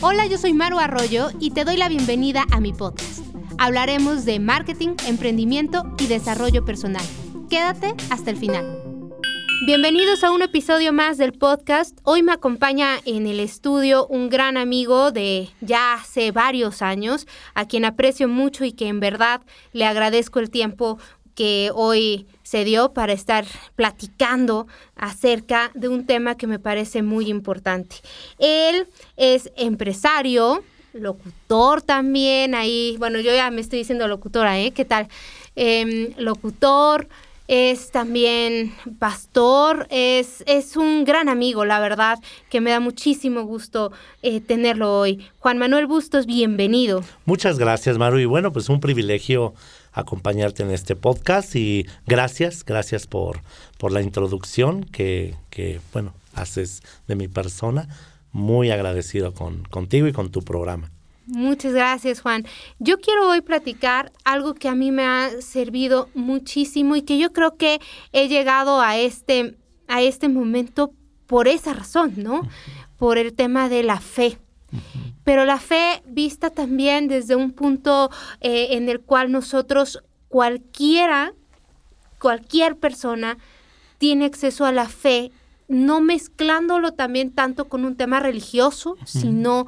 Hola, yo soy Maru Arroyo y te doy la bienvenida a mi podcast. Hablaremos de marketing, emprendimiento y desarrollo personal. Quédate hasta el final. Bienvenidos a un episodio más del podcast. Hoy me acompaña en el estudio un gran amigo de ya hace varios años, a quien aprecio mucho y que en verdad le agradezco el tiempo que hoy se dio para estar platicando acerca de un tema que me parece muy importante. Él es empresario, locutor también, ahí, bueno, yo ya me estoy diciendo locutora, ¿eh? ¿Qué tal? Em, locutor, es también pastor, es, es un gran amigo, la verdad, que me da muchísimo gusto eh, tenerlo hoy. Juan Manuel Bustos, bienvenido. Muchas gracias, Maru, y bueno, pues un privilegio acompañarte en este podcast y gracias, gracias por, por la introducción que, que, bueno, haces de mi persona. Muy agradecido con, contigo y con tu programa. Muchas gracias, Juan. Yo quiero hoy platicar algo que a mí me ha servido muchísimo y que yo creo que he llegado a este, a este momento por esa razón, ¿no? Por el tema de la fe. Pero la fe vista también desde un punto eh, en el cual nosotros, cualquiera, cualquier persona, tiene acceso a la fe, no mezclándolo también tanto con un tema religioso, sino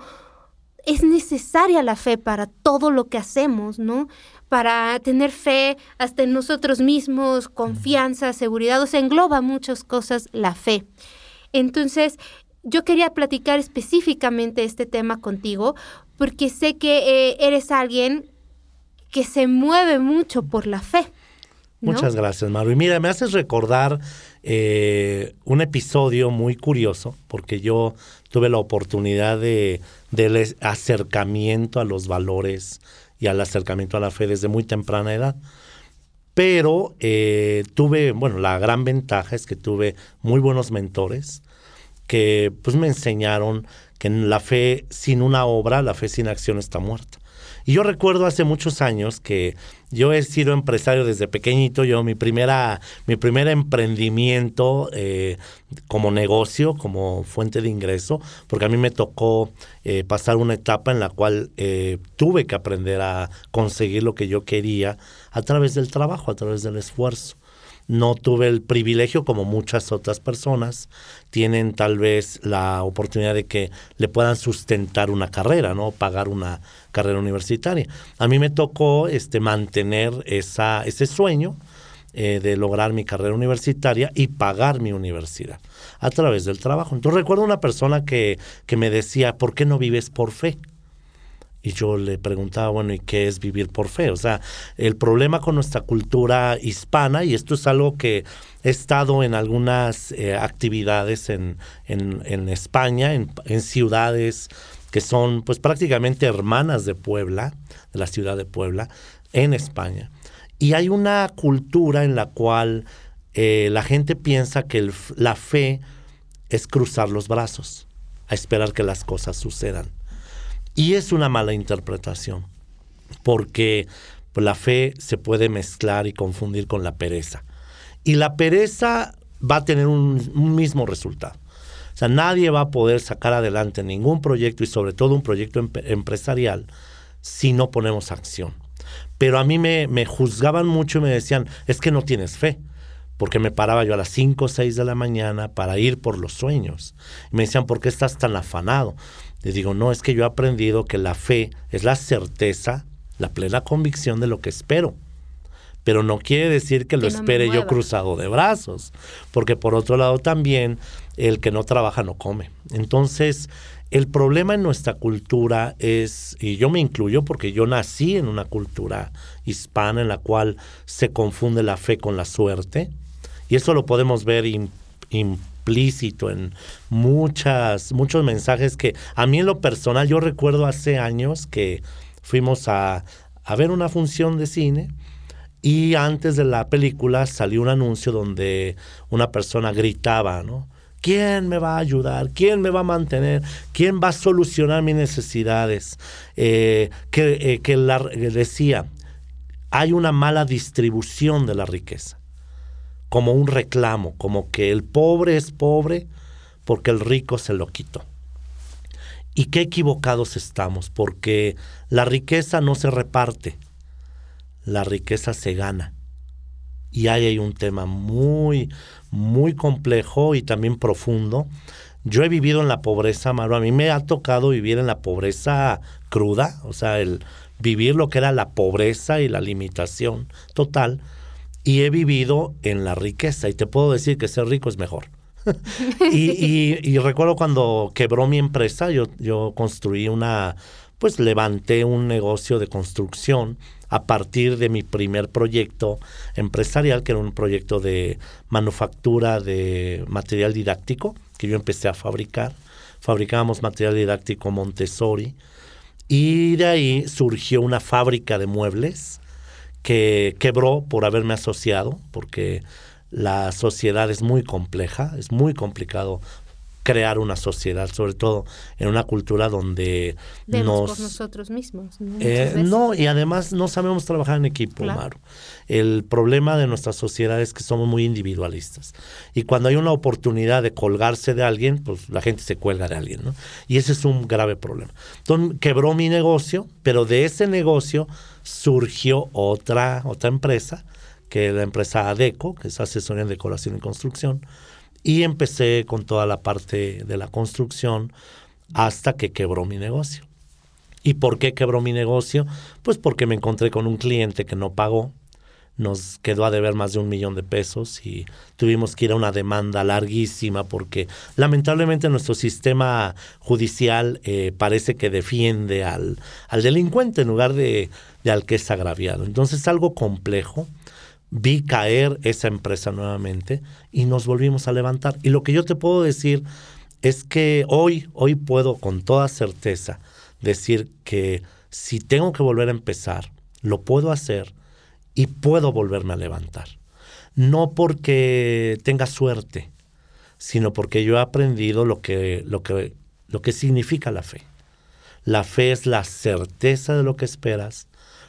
es necesaria la fe para todo lo que hacemos, ¿no? Para tener fe hasta en nosotros mismos, confianza, seguridad, o sea, engloba muchas cosas la fe. Entonces, yo quería platicar específicamente este tema contigo porque sé que eh, eres alguien que se mueve mucho por la fe. Muchas gracias, Maru. Y mira, me haces recordar eh, un episodio muy curioso, porque yo tuve la oportunidad de del acercamiento a los valores y al acercamiento a la fe desde muy temprana edad. Pero eh, tuve, bueno, la gran ventaja es que tuve muy buenos mentores que pues me enseñaron que la fe sin una obra, la fe sin acción está muerta. Y yo recuerdo hace muchos años que yo he sido empresario desde pequeñito. Yo mi primera, mi primer emprendimiento eh, como negocio, como fuente de ingreso, porque a mí me tocó eh, pasar una etapa en la cual eh, tuve que aprender a conseguir lo que yo quería a través del trabajo, a través del esfuerzo no tuve el privilegio como muchas otras personas tienen tal vez la oportunidad de que le puedan sustentar una carrera, ¿no? Pagar una carrera universitaria. A mí me tocó este, mantener esa, ese sueño eh, de lograr mi carrera universitaria y pagar mi universidad a través del trabajo. Entonces recuerdo una persona que, que me decía, ¿por qué no vives por fe? Y yo le preguntaba, bueno, ¿y qué es vivir por fe? O sea, el problema con nuestra cultura hispana, y esto es algo que he estado en algunas eh, actividades en, en, España, en, en, ciudades que son pues prácticamente hermanas de Puebla, de la ciudad de Puebla, en España. Y hay una cultura en la cual eh, la gente piensa que la fe es cruzar los brazos, a esperar que las cosas sucedan. Y es una mala interpretación, porque pues, la fe se puede mezclar y confundir con la pereza. Y la pereza va a tener un, mismo resultado. O sea, nadie va a poder sacar adelante ningún proyecto y sobre todo un proyecto empresarial si no ponemos acción. Pero a mí me, me, juzgaban mucho y me decían, es que no tienes fe, porque me paraba yo a las 5 o 6 de la mañana para ir por los sueños. Y me decían, ¿por qué estás tan afanado? Le digo, no, es que yo he aprendido que la fe es la certeza, la plena convicción de lo que espero. Pero no quiere decir que lo espere yo cruzado de brazos, porque por otro lado también el que no trabaja no come. Entonces, el problema en nuestra cultura es, y yo me incluyo porque yo nací en una cultura hispana en la cual se confunde la fe con la suerte, y eso lo podemos ver implícito en muchas, muchos mensajes que a mí en lo personal, yo recuerdo hace años que fuimos a, a ver una función de cine y antes de la película salió un anuncio donde una persona gritaba, ¿no? ¿Quién me va a ayudar? ¿Quién me va a mantener? ¿Quién va a solucionar mis necesidades? Eh, que, eh, que la, decía, hay una mala distribución de la riqueza como un reclamo, como que el pobre es pobre porque el rico se lo quitó. Y qué equivocados estamos, porque la riqueza no se reparte, la riqueza se gana. Y ahí hay un tema muy, muy complejo y también profundo. Yo he vivido en la pobreza, Maru. A mí me ha tocado vivir en la pobreza cruda, o sea, el vivir lo que era la pobreza y la limitación total. Y he vivido en la riqueza. Y te puedo decir que ser rico es mejor. y, recuerdo cuando quebró mi empresa, yo, yo construí una, pues levanté un negocio de construcción a partir de mi primer proyecto empresarial, que era un proyecto de manufactura de material didáctico, que yo empecé a fabricar. Fabricábamos material didáctico Montessori. Y de ahí surgió una fábrica de muebles que quebró por haberme asociado, porque la sociedad es muy compleja, es muy complicado crear una sociedad, sobre todo en una cultura donde nos... por nosotros mismos. Eh, ¿no? y además no sabemos trabajar en equipo, Maru. El problema de nuestra sociedad es que somos muy individualistas. Y cuando hay una oportunidad de colgarse de alguien, pues la gente se cuelga de alguien, ¿no? Y ese es un grave problema. Entonces quebró mi negocio, pero de ese negocio surgió otra, otra empresa que la empresa ADECO, que es asesoría en decoración y construcción, y empecé con toda la parte de la construcción hasta que quebró mi negocio. ¿Y por qué quebró mi negocio? Pues porque me encontré con un cliente que no pagó, nos quedó a deber más de un millón de pesos y tuvimos que ir a una demanda larguísima porque lamentablemente nuestro sistema judicial eh, parece que defiende al, al, delincuente en lugar de, de al que es agraviado. Entonces es algo complejo vi caer esa empresa nuevamente y nos volvimos a levantar. Y lo que yo te puedo decir es que hoy, hoy puedo con toda certeza decir que si tengo que volver a empezar, lo puedo hacer y puedo volverme a levantar. No porque tenga suerte, sino porque yo he aprendido lo que, lo que, lo que significa la fe. La fe es la certeza de lo que esperas,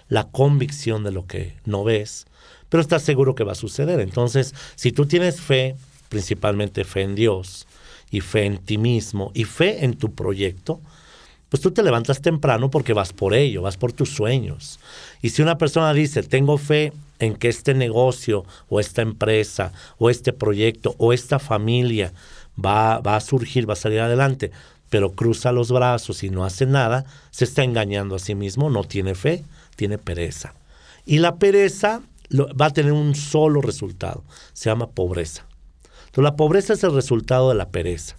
la convicción de lo que no ves, pero estás seguro que va a suceder. Entonces, si tú tienes fe, principalmente fe en Dios y fe en ti mismo y fe en tu proyecto, pues tú te levantas temprano porque vas por ello, vas por tus sueños. Y si una persona dice, tengo fe en que este negocio o esta empresa o este proyecto o esta familia va, va a surgir, va a salir adelante, pero cruza los brazos y no hace nada, se está engañando a sí mismo, no tiene fe, tiene pereza. Y la pereza va a tener un solo resultado, se llama pobreza. La pobreza es el resultado de la pereza.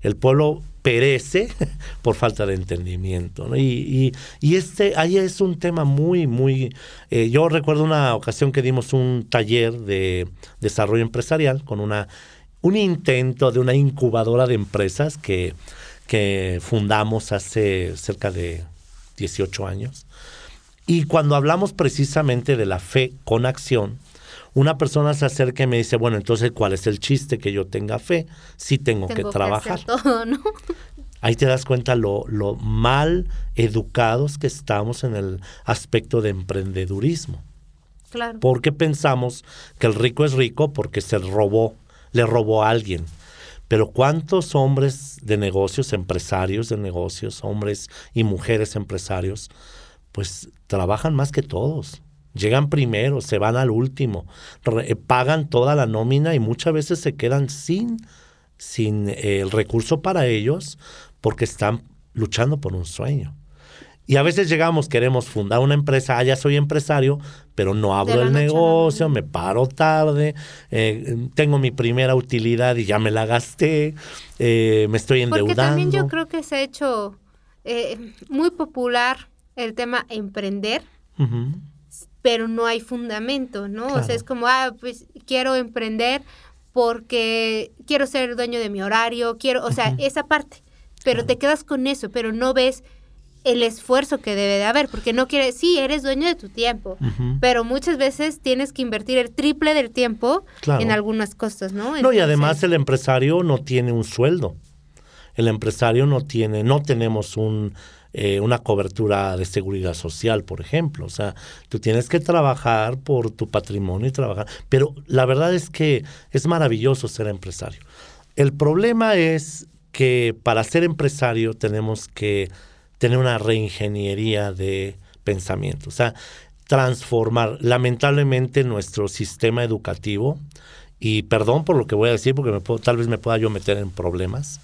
El pueblo perece por falta de entendimiento. Y, este ahí es un tema muy, muy... Eh, yo recuerdo una ocasión que dimos un taller de desarrollo empresarial con una, un intento de una incubadora de empresas que, que fundamos hace cerca de 18 años. Y cuando hablamos precisamente de la fe con acción, una persona se acerca y me dice, bueno, entonces, ¿cuál es el chiste que yo tenga fe? Sí tengo, que trabajar. Ahí te das cuenta lo, lo mal educados que estamos en el aspecto de emprendedurismo. Claro. Porque pensamos que el rico es rico porque se robó, le robó a alguien. Pero ¿cuántos hombres de negocios, empresarios de negocios, hombres y mujeres empresarios, pues trabajan más que todos. Llegan primero, se van al último, eh, pagan toda la nómina y muchas veces se quedan sin, sin eh, el recurso para ellos porque están luchando por un sueño. Y a veces llegamos, queremos fundar una empresa, ah, ya soy empresario, pero no abro el negocio, me paro tarde, eh, tengo mi primera utilidad y ya me la gasté, me estoy endeudando. Porque también yo creo que se ha hecho muy popular el tema emprender, pero no hay fundamento, ¿no? O sea, es como, ah, pues quiero emprender porque quiero ser dueño de mi horario, quiero, o sea, esa parte, pero te quedas con eso, pero no ves el esfuerzo que debe de haber, porque no quiere, sí, eres dueño de tu tiempo, pero muchas veces tienes que invertir el triple del tiempo en algunas cosas, ¿no? no, y además el empresario no tiene un sueldo. El empresario no tiene, no tenemos un eh, una cobertura de seguridad social, por ejemplo. O sea, tú tienes que trabajar por tu patrimonio y trabajar. Pero la verdad es que es maravilloso ser empresario. El problema es que para ser empresario tenemos que tener una reingeniería de pensamiento, o sea, transformar lamentablemente nuestro sistema educativo, y perdón por lo que voy a decir porque me tal vez me pueda yo meter en problemas,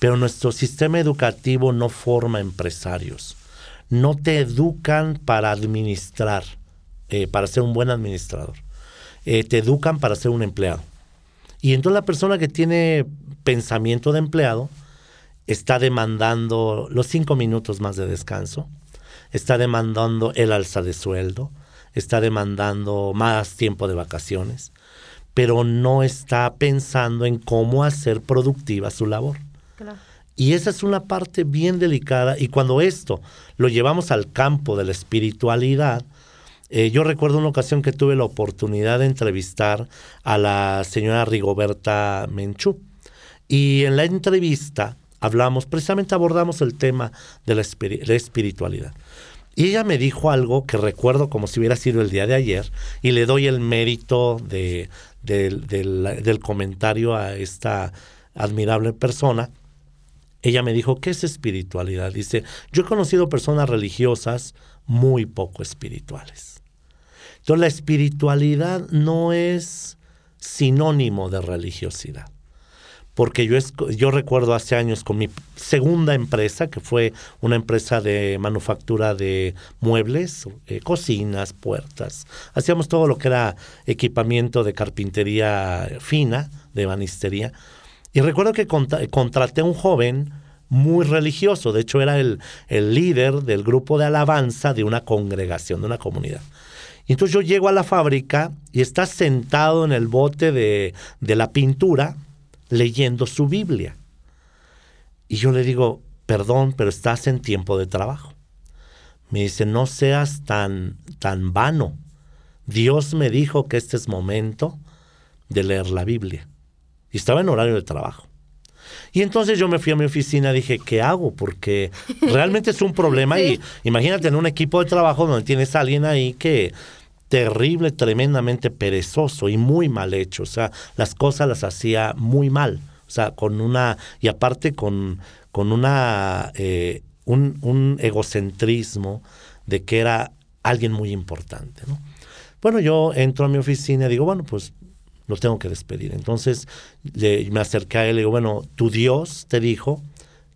pero nuestro sistema educativo no forma empresarios, no te educan para administrar, eh, para ser un buen administrador, eh, te educan para ser un empleado. Y entonces la persona que tiene pensamiento de empleado está demandando los cinco minutos más de descanso, está demandando el alza de sueldo, está demandando más tiempo de vacaciones, pero no está pensando en cómo hacer productiva su labor. Y esa es una parte bien delicada y cuando esto lo llevamos al campo de la espiritualidad, eh, yo recuerdo una ocasión que tuve la oportunidad de entrevistar a la señora Rigoberta Menchú. Y en la entrevista hablamos, precisamente abordamos el tema de la, espiritualidad. Y ella me dijo algo que recuerdo como si hubiera sido el día de ayer y le doy el mérito de, del comentario a esta admirable persona. Ella me dijo, ¿qué es espiritualidad? Dice, yo he conocido personas religiosas muy poco espirituales. Entonces la espiritualidad no es sinónimo de religiosidad. Porque yo, yo recuerdo hace años con mi segunda empresa, que fue una empresa de manufactura de muebles, eh, cocinas, puertas. Hacíamos todo lo que era equipamiento de carpintería fina, de banistería. Y recuerdo que contraté a un joven muy religioso. De hecho, era el, el líder del grupo de alabanza de una congregación, de una comunidad. Y entonces yo llego a la fábrica y está sentado en el bote de, la pintura leyendo su Biblia. Y yo le digo, perdón, pero estás en tiempo de trabajo. Me dice, no seas tan, tan vano. Dios me dijo que este es momento de leer la Biblia. Y estaba en horario de trabajo. Y entonces yo me fui a mi oficina y dije, ¿qué hago? Porque realmente es un problema. Y imagínate en un equipo de trabajo donde tienes a alguien ahí que terrible, tremendamente perezoso y muy mal hecho. O sea, las cosas las hacía muy mal. O sea, con una, y aparte con, con una, eh, un, un, egocentrismo de que era alguien muy importante. ¿no? Bueno, yo entro a mi oficina y digo, bueno, pues lo tengo que despedir. Entonces le, me acerqué a él y le digo, bueno, tu Dios te dijo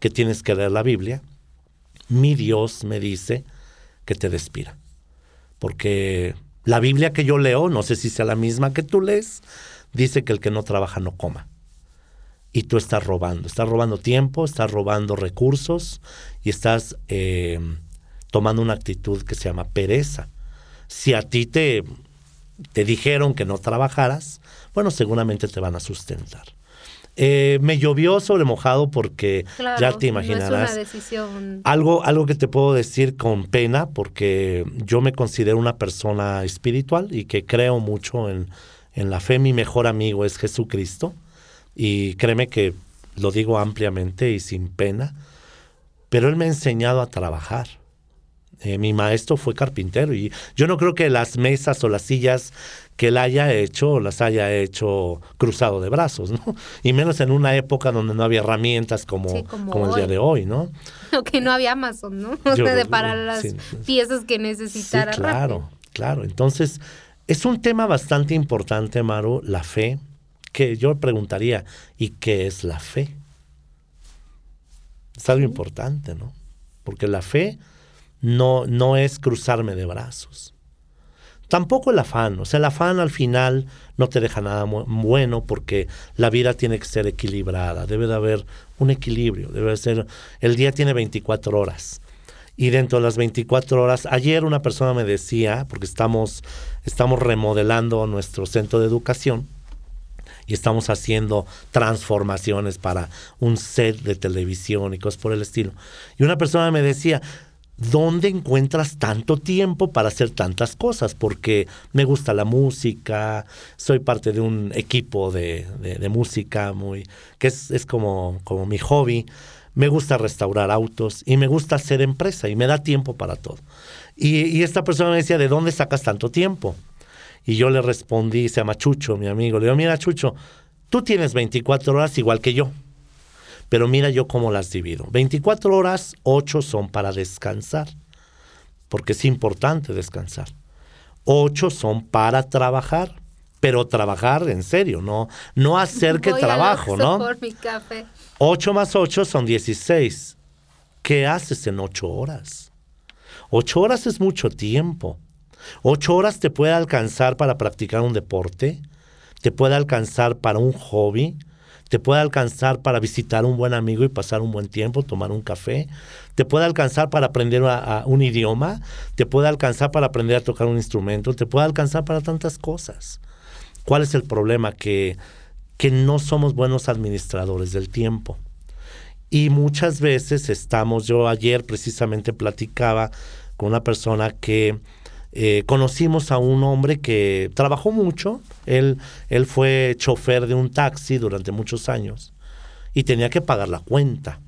que tienes que leer la Biblia. Mi Dios me dice que te despida. Porque la Biblia que yo leo, no sé si sea la misma que tú lees, dice que el que no trabaja no coma. Y tú estás robando, estás robando tiempo, estás robando recursos y estás eh, tomando una actitud que se llama pereza. Si a ti te, te dijeron que no trabajaras, bueno, seguramente te van a sustentar. Eh, me llovió sobre mojado porque ya te imaginarás. Algo, algo que te puedo decir con pena, porque yo me considero una persona espiritual y que creo mucho en, en la fe. Mi mejor amigo es Jesucristo. Y créeme que lo digo ampliamente y sin pena. Pero Él me ha enseñado a trabajar. Eh, mi maestro fue carpintero y yo no creo que las mesas o las sillas que él haya hecho las haya hecho cruzado de brazos, ¿no? Y menos en una época donde no había herramientas como, como, el día de hoy, ¿no? O que no había Amazon, ¿no? O sea, de para las piezas que necesitara. Sí, claro, claro. Entonces, es un tema bastante importante, Maru, la fe, que yo preguntaría, ¿y qué es la fe? Es algo importante, ¿no? Porque la fe no, no es cruzarme de brazos. Tampoco el afán, o sea, el afán al final no te deja nada bueno porque la vida tiene que ser equilibrada, debe de haber un equilibrio, debe ser, el día tiene 24 horas y dentro de las 24 horas, ayer una persona me decía, porque estamos, estamos remodelando nuestro centro de educación, y estamos haciendo transformaciones para un set de televisión y cosas por el estilo. Y una persona me decía, ¿dónde encuentras tanto tiempo para hacer tantas cosas? Porque me gusta la música, soy parte de un equipo de, música muy, que es, como, como mi hobby. Me gusta restaurar autos y me gusta hacer empresa y me da tiempo para todo. Y, y esta persona me decía, ¿de dónde sacas tanto tiempo? Y yo le respondí, se llama Chucho, mi amigo, le digo, mira Chucho, tú tienes 24 horas igual que yo Pero mira yo cómo las divido. 24 horas, 8 son para descansar, porque es importante descansar. 8 son para trabajar, pero trabajar en serio, no, no hacer que trabajo, ¿no? Por mi café. 8 más 8 son 16. ¿Qué haces en 8 horas? 8 horas es mucho tiempo. 8 horas te puede alcanzar para practicar un deporte, te puede alcanzar para un hobby, te puede alcanzar para visitar un buen amigo y pasar un buen tiempo, tomar un café, te puede alcanzar para aprender un idioma, te puede alcanzar para aprender a tocar un instrumento, te puede alcanzar para tantas cosas. ¿Cuál es el problema? Que, que no somos buenos administradores del tiempo. Y muchas veces estamos, yo ayer precisamente platicaba con una persona que eh, conocimos a un hombre que trabajó mucho, él, él fue chofer de un taxi durante muchos años y tenía que pagar la cuenta.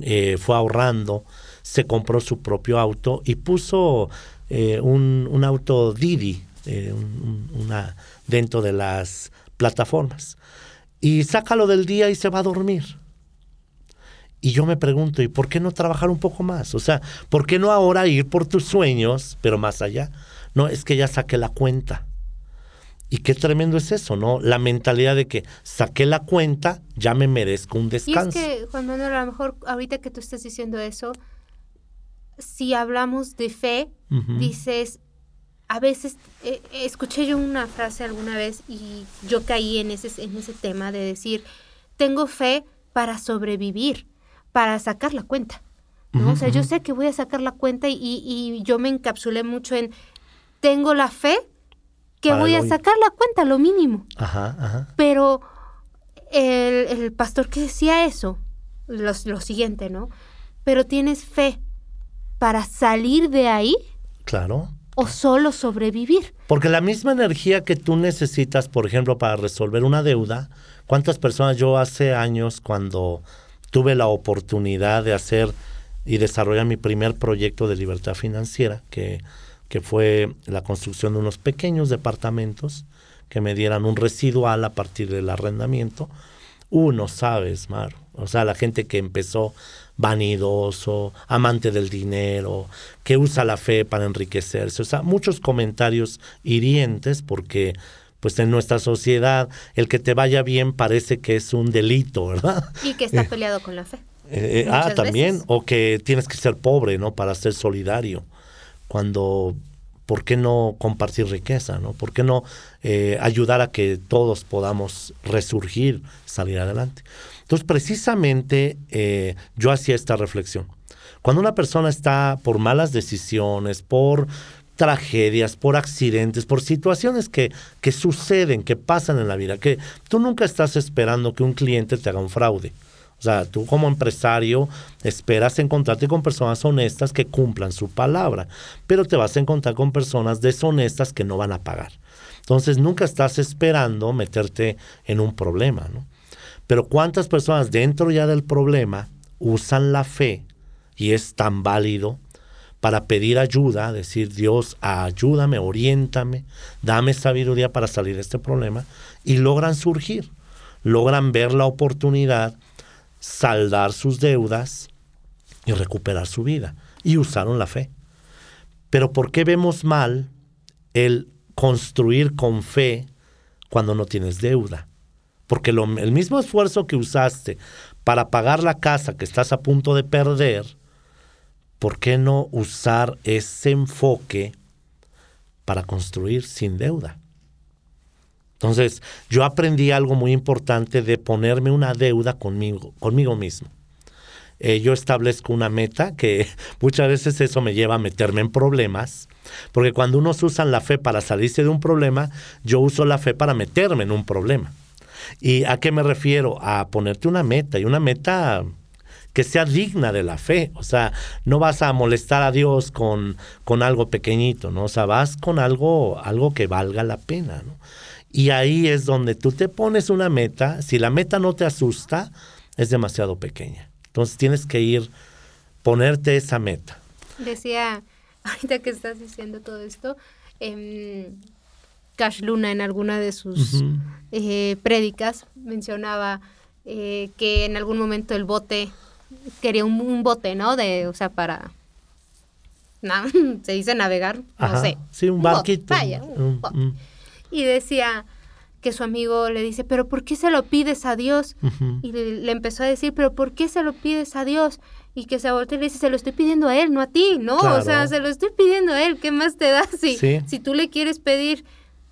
Eh, fue ahorrando, se compró su propio auto y puso eh, un, un, auto Didi una, dentro de las plataformas. Y sácalo del día y se va a dormir. Y yo me pregunto, ¿y por qué no trabajar un poco más? O sea, ¿por qué no ahora ir por tus sueños, pero más allá? No, es que ya saqué la cuenta. Y qué tremendo es eso, ¿no? La mentalidad de que saqué la cuenta, ya me merezco un descanso. Y es que, Juan Manuel, a lo mejor ahorita que tú estás diciendo eso, si hablamos de fe, dices, a veces eh, escuché yo una frase alguna vez y yo caí en ese, en ese tema de decir, tengo fe para sobrevivir, para sacar la cuenta. ¿no? o sea, yo sé que voy a sacar la cuenta y, y, yo me encapsulé mucho en, tengo la fe que voy a sacar la cuenta, lo mínimo. Ajá, ajá. Pero el, el, pastor que decía eso, lo, lo siguiente, ¿no? Pero tienes fe para salir de ahí. Claro o solo sobrevivir. Porque la misma energía que tú necesitas, por ejemplo, para resolver una deuda, ¿cuántas personas yo hace años cuando tuve la oportunidad de hacer y desarrollar mi primer proyecto de libertad financiera, que, que fue la construcción de unos pequeños departamentos que me dieran un residual a partir del arrendamiento? Uno, sabes, Mar, o sea, la gente que empezó vanidoso, amante del dinero, que usa la fe para enriquecerse. O sea, muchos comentarios hirientes porque pues en nuestra sociedad el que te vaya bien parece que es un delito, ¿verdad? Y que está peleado con la fe. Eh, eh, ah, también, o que tienes que ser pobre, ¿no? Para ser solidario. Cuando, ¿por qué no compartir riqueza, ¿no? ¿Por qué no eh, ayudar a que todos podamos resurgir, salir adelante? Entonces, precisamente eh, yo hacía esta reflexión. Cuando una persona está por malas decisiones, por tragedias, por accidentes, por situaciones que, que suceden, que pasan en la vida, que tú nunca estás esperando que un cliente te haga un fraude. O sea, tú como empresario esperas encontrarte con personas honestas que cumplan su palabra, pero te vas a encontrar con personas deshonestas que no van a pagar. Entonces nunca estás esperando meterte en un problema, ¿no? Pero ¿cuántas personas dentro ya del problema usan la fe y es tan válido para pedir ayuda, decir Dios, ayúdame, oriéntame, dame sabiduría para salir de este problema y logran surgir, logran ver la oportunidad, saldar sus deudas y recuperar su vida. Y usaron la fe. Pero ¿por qué vemos mal el construir con fe cuando no tienes deuda? Porque el mismo esfuerzo que usaste para pagar la casa que estás a punto de perder, ¿por qué no usar ese enfoque para construir sin deuda? Entonces, yo aprendí algo muy importante de ponerme una deuda conmigo, conmigo mismo. Eh, yo establezco una meta que muchas veces eso me lleva a meterme en problemas, porque cuando unos usan la fe para salirse de un problema, yo uso la fe para meterme en un problema. ¿Y a qué me refiero? A ponerte una meta y una meta que sea digna de la fe. O sea, no vas a molestar a Dios con, con algo pequeñito, ¿no? O sea, vas con algo, algo que valga la pena, ¿no? Y ahí es donde tú te pones una meta. Si la meta no te asusta, es demasiado pequeña. Entonces tienes que ir, ponerte esa meta. Decía, ahorita que estás diciendo todo esto, eh, Cash Luna en alguna de sus eh, prédicas mencionaba eh, que en algún momento el bote quería un, bote, ¿no? De, o sea, para se dice navegar, no sé. Sí, un, barquito. Vaya, Y decía que su amigo le dice, pero ¿por qué se lo pides a Dios? Y le, empezó a decir, pero ¿por qué se lo pides a Dios? Y que se voltea y le dice, se lo estoy pidiendo a él, no a ti, ¿no? O sea, se lo estoy pidiendo a él, ¿qué más te da si, si tú le quieres pedir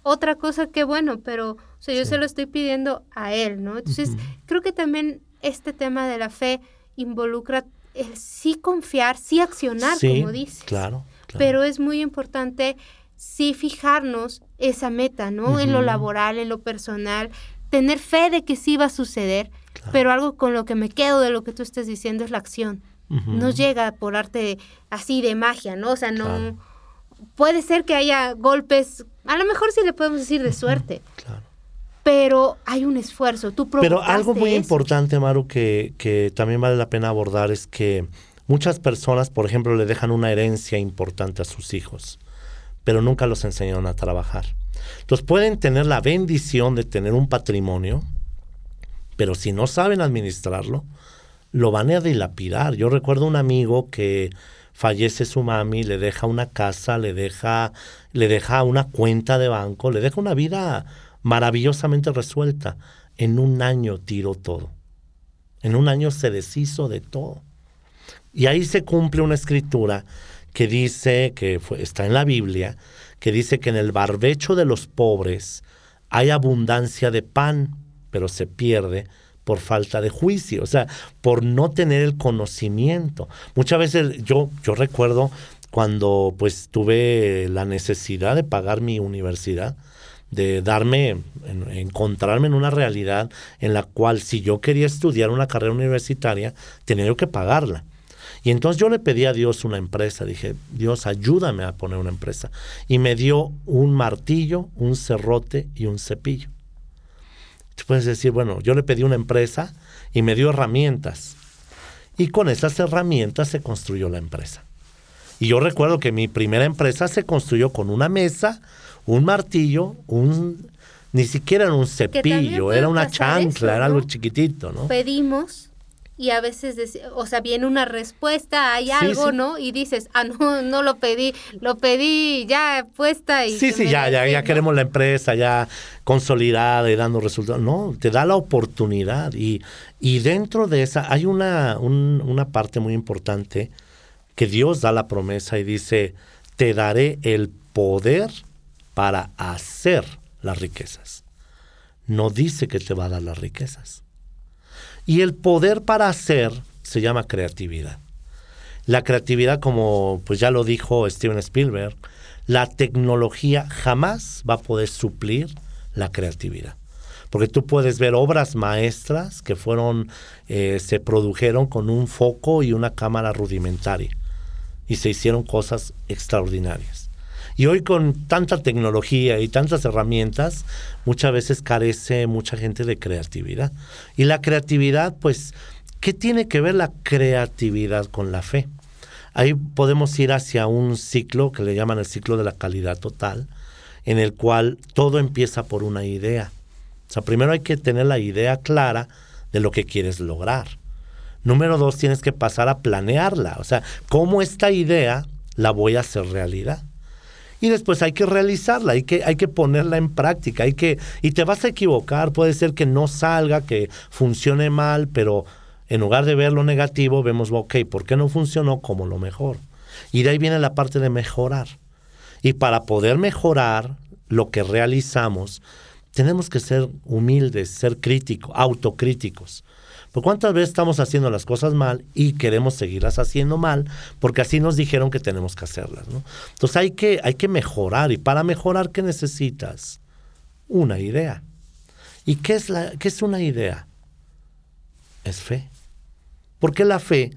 otra cosa, qué bueno, pero o sea, yo se lo estoy pidiendo a él, ¿no? Entonces, creo que también este tema de la fe involucra el sí confiar, sí accionar, como dices. Claro, Pero es muy importante sí fijarnos esa meta, ¿no? En lo laboral, en lo personal, tener fe de que sí va a suceder, pero algo con lo que me quedo de lo que tú estás diciendo es la acción. No llega por arte así de magia, ¿no? O sea, no... Puede ser que haya golpes, a lo mejor sí le podemos decir de suerte. Pero hay un esfuerzo. Tú pero algo muy importante, Maru, que, que también vale la pena abordar es que muchas personas, por ejemplo, le dejan una herencia importante a sus hijos, pero nunca los enseñaron a trabajar. Entonces pueden tener la bendición de tener un patrimonio, pero si no saben administrarlo, lo van a dilapidar. Yo recuerdo un amigo que fallece su mami, le deja una casa, le deja, le deja una cuenta de banco, le deja una vida maravillosamente resuelta. En un año tiró todo. En un año se deshizo de todo. Y ahí se cumple una escritura que dice, que está en la Biblia, que dice que en el barbecho de los pobres hay abundancia de pan, pero se pierde por falta de juicio, o sea, por no tener el conocimiento. Muchas veces yo, yo recuerdo cuando pues tuve la necesidad de pagar mi universidad, de darme, encontrarme en una realidad en la cual si yo quería estudiar una carrera universitaria, tenía yo que pagarla. Y entonces yo le pedí a Dios una empresa, dije, Dios, ayúdame a poner una empresa. Y me dio un martillo, un cerrote y un cepillo. Tú puedes decir, bueno, yo le pedí una empresa y me dio herramientas. Y con esas herramientas se construyó la empresa. Y yo recuerdo que mi primera empresa se construyó con una mesa, un martillo, un ni siquiera era un cepillo, era una chancla, era algo chiquitito, ¿no? Pedimos y a veces, o sea, viene una respuesta, hay algo, ¿no? Y dices, ah, no, no lo pedí, lo pedí ya puesta y... Sí, sí, ya, ya, ya queremos la empresa ya consolidada y dando resultados. No, te da la oportunidad y, y dentro de esa hay una, una parte muy importante que Dios da la promesa y dice, te daré el poder para hacer las riquezas. No dice que te va a dar las riquezas. Y el poder para hacer se llama creatividad. La creatividad, como pues ya lo dijo Steven Spielberg, la tecnología jamás va a poder suplir la creatividad. Porque tú puedes ver obras maestras que fueron, eh, se produjeron con un foco y una cámara rudimentaria. Y se hicieron cosas extraordinarias. Y hoy con tanta tecnología y tantas herramientas, muchas veces carece mucha gente de creatividad. Y la creatividad, pues, ¿qué tiene que ver la creatividad con la fe? Ahí podemos ir hacia un ciclo que le llaman el ciclo de la calidad total, en el cual todo empieza por una idea. O sea, primero hay que tener la idea clara de lo que quieres lograr. Número dos, tienes que pasar a planearla. O sea, ¿cómo esta idea la voy a hacer realidad? Y después hay que realizarla, hay que, hay que ponerla en práctica, hay que, y te vas a equivocar, puede ser que no salga, que funcione mal, pero en lugar de ver lo negativo, vemos, ok, ¿por qué no funcionó como lo mejor? Y de ahí viene la parte de mejorar. Y para poder mejorar lo que realizamos, tenemos que ser humildes, ser críticos, autocríticos. ¿Por cuántas veces estamos haciendo las cosas mal y queremos seguirlas haciendo mal porque así nos dijeron que tenemos que hacerlas? ¿no? Entonces hay que, hay que mejorar y para mejorar, ¿qué necesitas? Una idea. ¿Y qué es, la, qué es una idea? Es fe. Porque la fe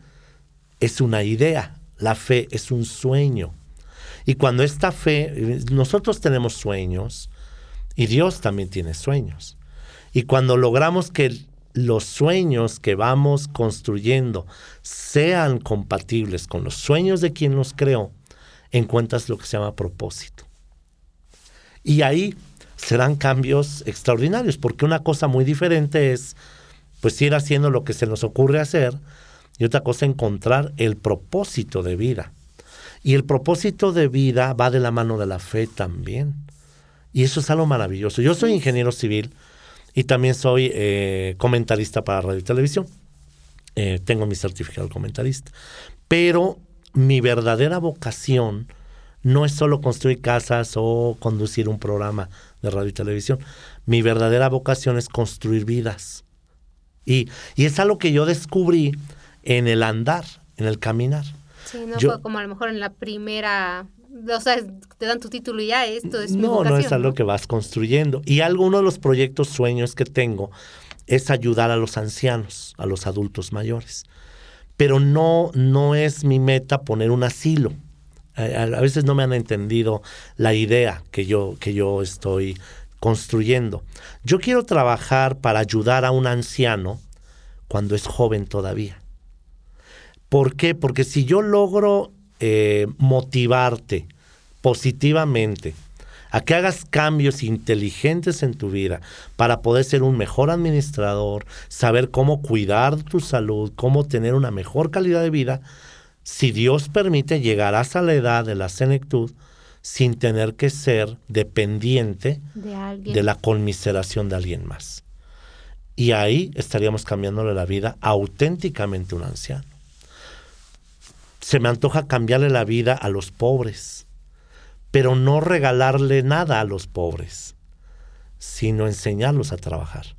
es una idea, la fe es un sueño. Y cuando esta fe, nosotros tenemos sueños y Dios también tiene sueños. Y cuando logramos que los sueños que vamos construyendo sean compatibles con los sueños de quien los creó, encuentras lo que se llama propósito. Y ahí serán cambios extraordinarios, porque una cosa muy diferente es pues ir haciendo lo que se nos ocurre hacer y otra cosa encontrar el propósito de vida. Y el propósito de vida va de la mano de la fe también. Y eso es algo maravilloso. Yo soy ingeniero civil y también soy eh, comentarista para radio y televisión. Eh, tengo mi certificado de comentarista. Pero mi verdadera vocación no es solo construir casas o conducir un programa de radio y televisión. Mi verdadera vocación es construir vidas. Y, y es algo que yo descubrí en el andar, en el caminar. Sí, no fue como a lo mejor en la primera, o sea, te dan tu título y ya esto es No, mi no es algo que vas construyendo. Y alguno de los proyectos, sueños que tengo es ayudar a los ancianos, a los adultos mayores. Pero no, no es mi meta poner un asilo. A, a veces no me han entendido la idea que yo, que yo estoy construyendo. Yo quiero trabajar para ayudar a un anciano cuando es joven todavía. ¿Por qué? Porque si yo logro eh, motivarte positivamente a que hagas cambios inteligentes en tu vida para poder ser un mejor administrador, saber cómo cuidar tu salud, cómo tener una mejor calidad de vida, si Dios permite, llegarás a la edad de la senectud sin tener que ser dependiente de, de la conmiseración de alguien más. Y ahí estaríamos cambiándole la vida auténticamente a un anciano se me antoja cambiarle la vida a los pobres, pero no regalarle nada a los pobres, sino enseñarlos a trabajar.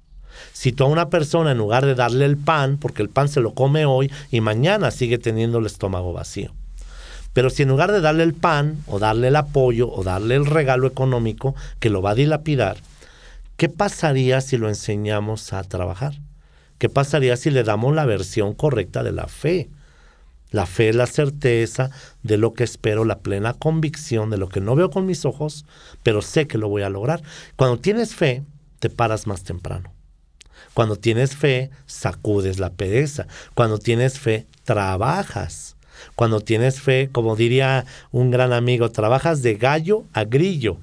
Si tú a una persona, en lugar de darle el pan, porque el pan se lo come hoy y mañana sigue teniendo el estómago vacío, pero si en lugar de darle el pan, o darle el apoyo, o darle el regalo económico que lo va a dilapidar, ¿qué pasaría si lo enseñamos a trabajar? ¿Qué pasaría si le damos la versión correcta de la fe? La fe es la certeza de lo que espero, la plena convicción de lo que no veo con mis ojos, pero sé que lo voy a lograr. Cuando tienes fe, te paras más temprano. Cuando tienes fe, sacudes la pereza. Cuando tienes fe, trabajas. Cuando tienes fe, como diría un gran amigo, trabajas de gallo a grillo.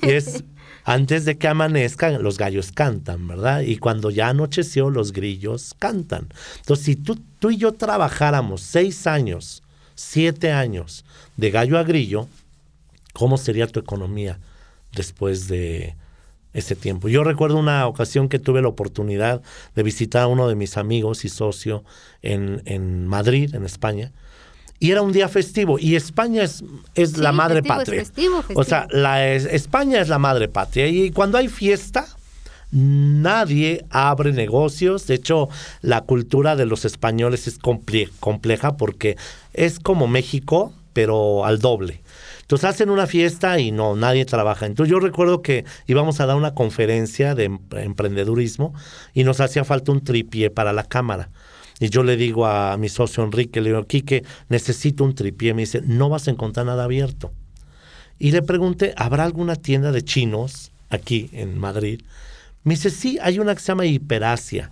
Y es antes de que amanezcan, los gallos cantan, ¿verdad? Y cuando ya anocheció, los grillos cantan. Entonces, si tú, tú y yo trabajáramos seis años, siete años de gallo a grillo, ¿cómo sería tu economía después de ese tiempo? Yo recuerdo una ocasión que tuve la oportunidad de visitar a uno de mis amigos y socio en, en Madrid, en España, y era un día festivo y España es, es Sí, la madre festivo, es patria. festivo, O sea, la es- España es la madre patria y cuando hay fiesta nadie abre negocios. De hecho, la cultura de los españoles es comple- compleja porque es como México, pero al doble. Entonces hacen una fiesta y no, nadie trabaja. Entonces yo recuerdo que íbamos a dar una conferencia de em- emprendedurismo y nos hacía falta un tripié para la cámara. Y yo le digo a mi socio Enrique, le digo, Quique, necesito un tripié. Me dice, no vas a encontrar nada abierto. Y le pregunté, ¿habrá alguna tienda de chinos aquí en Madrid? Me dice, sí, hay una que se llama Hiperasia.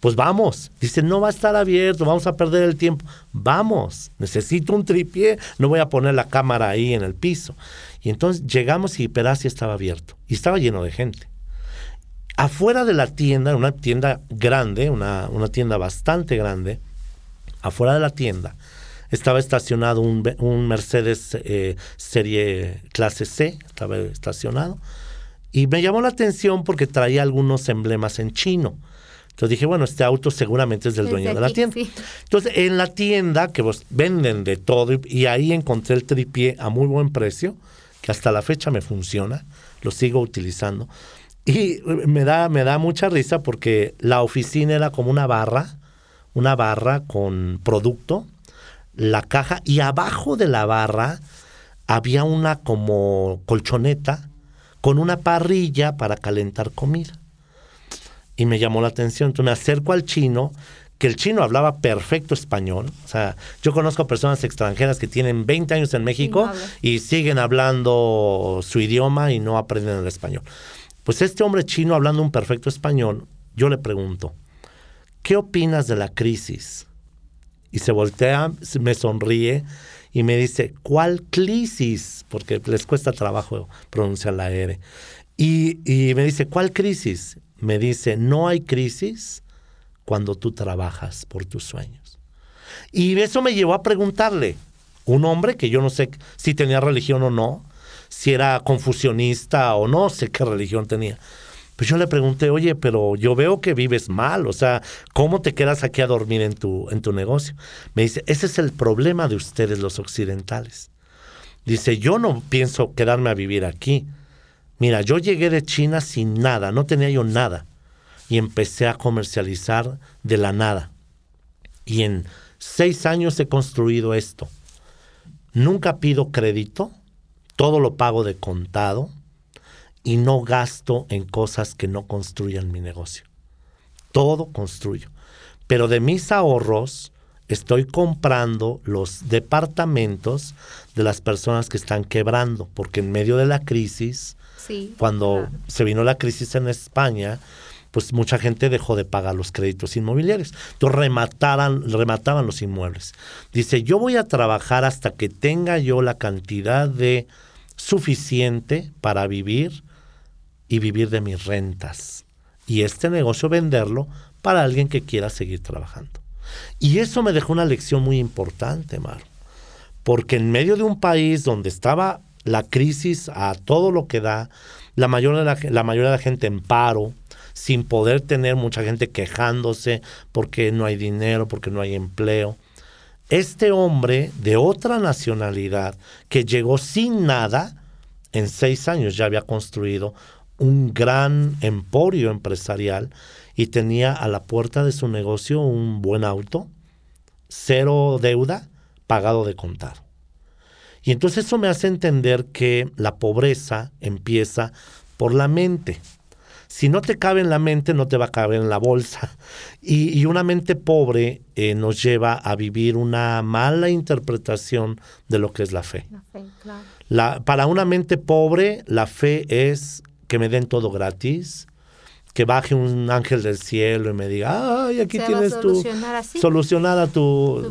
Pues vamos. Dice, no va a estar abierto, vamos a perder el tiempo. Vamos, necesito un tripié, no voy a poner la cámara ahí en el piso. Y entonces llegamos y Hiperasia estaba abierto y estaba lleno de gente. Afuera de la tienda, una tienda grande, una, una tienda bastante grande, afuera de la tienda estaba estacionado un, un Mercedes eh, serie clase C, estaba estacionado. Y me llamó la atención porque traía algunos emblemas en chino. Entonces dije, bueno, este auto seguramente es del dueño de la tienda. Entonces, en la tienda, que pues, venden de todo, y, y ahí encontré el tripié a muy buen precio, que hasta la fecha me funciona, lo sigo utilizando. Y me da, me da mucha risa porque la oficina era como una barra, una barra con producto, la caja, y abajo de la barra había una como colchoneta con una parrilla para calentar comida y me llamó la atención. Entonces me acerco al chino, que el chino hablaba perfecto español. O sea, yo conozco personas extranjeras que tienen 20 años en México no hablan. y siguen hablando su idioma y no aprenden el español. Pues este hombre chino hablando un perfecto español, yo le pregunto, ¿qué opinas de la crisis? Y se voltea, me sonríe y me dice, ¿cuál crisis? Porque les cuesta trabajo pronunciar la R. Y, y me dice, ¿cuál crisis? Me dice, no hay crisis cuando tú trabajas por tus sueños. Y eso me llevó a preguntarle, un hombre que yo no sé si tenía religión o no, si era confusionista o no sé qué religión tenía. Pues yo le pregunté, oye, pero yo veo que vives mal, o sea, ¿cómo te quedas aquí a dormir en tu, en tu negocio? Me dice, ese es el problema de ustedes los occidentales. Dice, yo no pienso quedarme a vivir aquí. Mira, yo llegué de China sin nada, no tenía yo nada. Y empecé a comercializar de la nada. Y en seis años he construido esto. Nunca pido crédito, todo lo pago de contado y no gasto en cosas que no construyan mi negocio. Todo construyo. Pero de mis ahorros estoy comprando los departamentos de las personas que están quebrando, porque en medio de la crisis, cuando se vino la crisis en España, pues mucha gente dejó de pagar los créditos inmobiliarios. Entonces remataban, remataban los inmuebles. Dice, yo voy a trabajar hasta que tenga yo la cantidad de suficiente para vivir y vivir de mis rentas. Y este negocio venderlo para alguien que quiera seguir trabajando. Y eso me dejó una lección muy importante, Mar. Porque en medio de un país donde estaba la crisis a todo lo que da, la mayoría de la, la mayoría de la gente en paro, sin poder tener mucha gente quejándose porque no hay dinero, porque no hay empleo. Este hombre de otra nacionalidad que llegó sin nada, en seis años ya había construido un gran emporio empresarial y tenía a la puerta de su negocio un buen auto, cero deuda, pagado de contado. Y entonces eso me hace entender que la pobreza empieza por la mente si no te cabe en la mente, no te va a caber en la bolsa. Y, una mente pobre eh, nos lleva a vivir una mala interpretación de lo que es la fe. para una mente pobre, la fe es que me den todo gratis, que baje un ángel del cielo y me diga, ay, aquí tienes tu solucionada tu,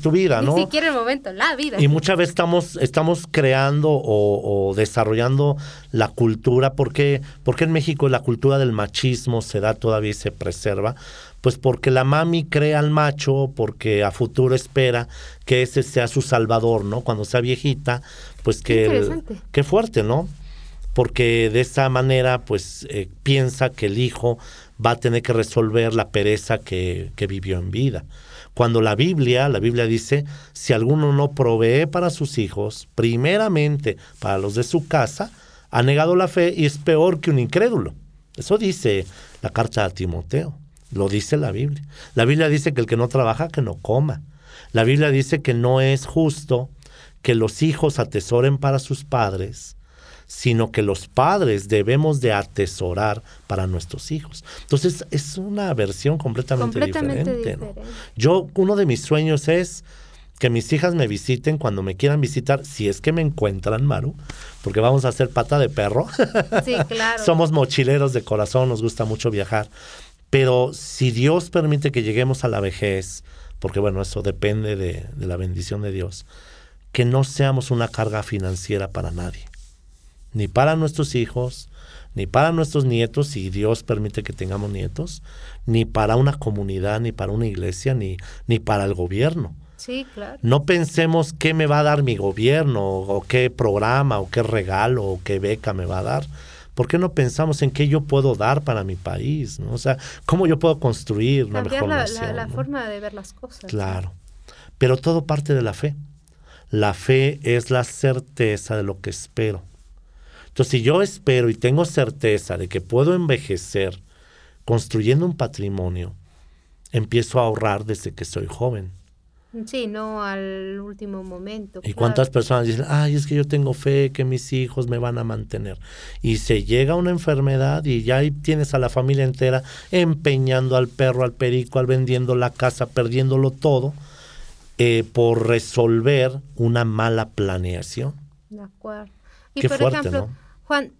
tu, vida. ¿no? Ni siquiera el momento, la vida. Y muchas veces estamos, estamos creando o, desarrollando la cultura, porque, porque en México la cultura del machismo se da todavía y se preserva, pues porque la mami crea al macho, porque a futuro espera que ese sea su salvador, ¿no? Cuando sea viejita, pues que... qué fuerte, ¿no? Porque de esa manera pues eh, piensa que el hijo va a tener que resolver la pereza que, que, vivió en vida. Cuando la Biblia, la Biblia dice, si alguno no provee para sus hijos, primeramente para los de su casa, ha negado la fe y es peor que un incrédulo. Eso dice la carta a Timoteo, lo dice la Biblia. La Biblia dice que el que no trabaja, que no coma. La Biblia dice que no es justo que los hijos atesoren para sus padres sino que los padres debemos de atesorar para nuestros hijos. Entonces es una versión completamente, diferente. Yo, uno de mis sueños es que mis hijas me visiten cuando me quieran visitar, si es que me encuentran, Maru, porque vamos a hacer pata de perro. Sí, claro. Somos mochileros de corazón, nos gusta mucho viajar. Pero si Dios permite que lleguemos a la vejez, porque bueno, eso depende de la bendición de Dios, que no seamos una carga financiera para nadie ni para nuestros hijos, ni para nuestros nietos, si Dios permite que tengamos nietos, ni para una comunidad, ni para una iglesia, ni, ni para el gobierno. Sí, claro. No pensemos qué me va a dar mi gobierno, o qué programa, o qué regalo, o qué beca me va a dar. ¿Por qué no pensamos en qué yo puedo dar para mi país? ¿no? O sea, cómo yo puedo construir una mejor la, nación. La, forma de ver las cosas. Claro. Pero todo parte de la fe. La fe es la certeza de lo que espero entonces, si yo espero y tengo certeza de que puedo envejecer construyendo un patrimonio, empiezo a ahorrar desde que soy joven. Sí, no al último momento. ¿Y cuántas personas dicen, ay, es que yo tengo fe que mis hijos me van a mantener? Y se llega una enfermedad y ya ahí tienes a la familia entera empeñando al perro, al perico, al vendiendo la casa, perdiéndolo todo, eh, por resolver una mala planeación. De acuerdo. Y por ejemplo, Juan,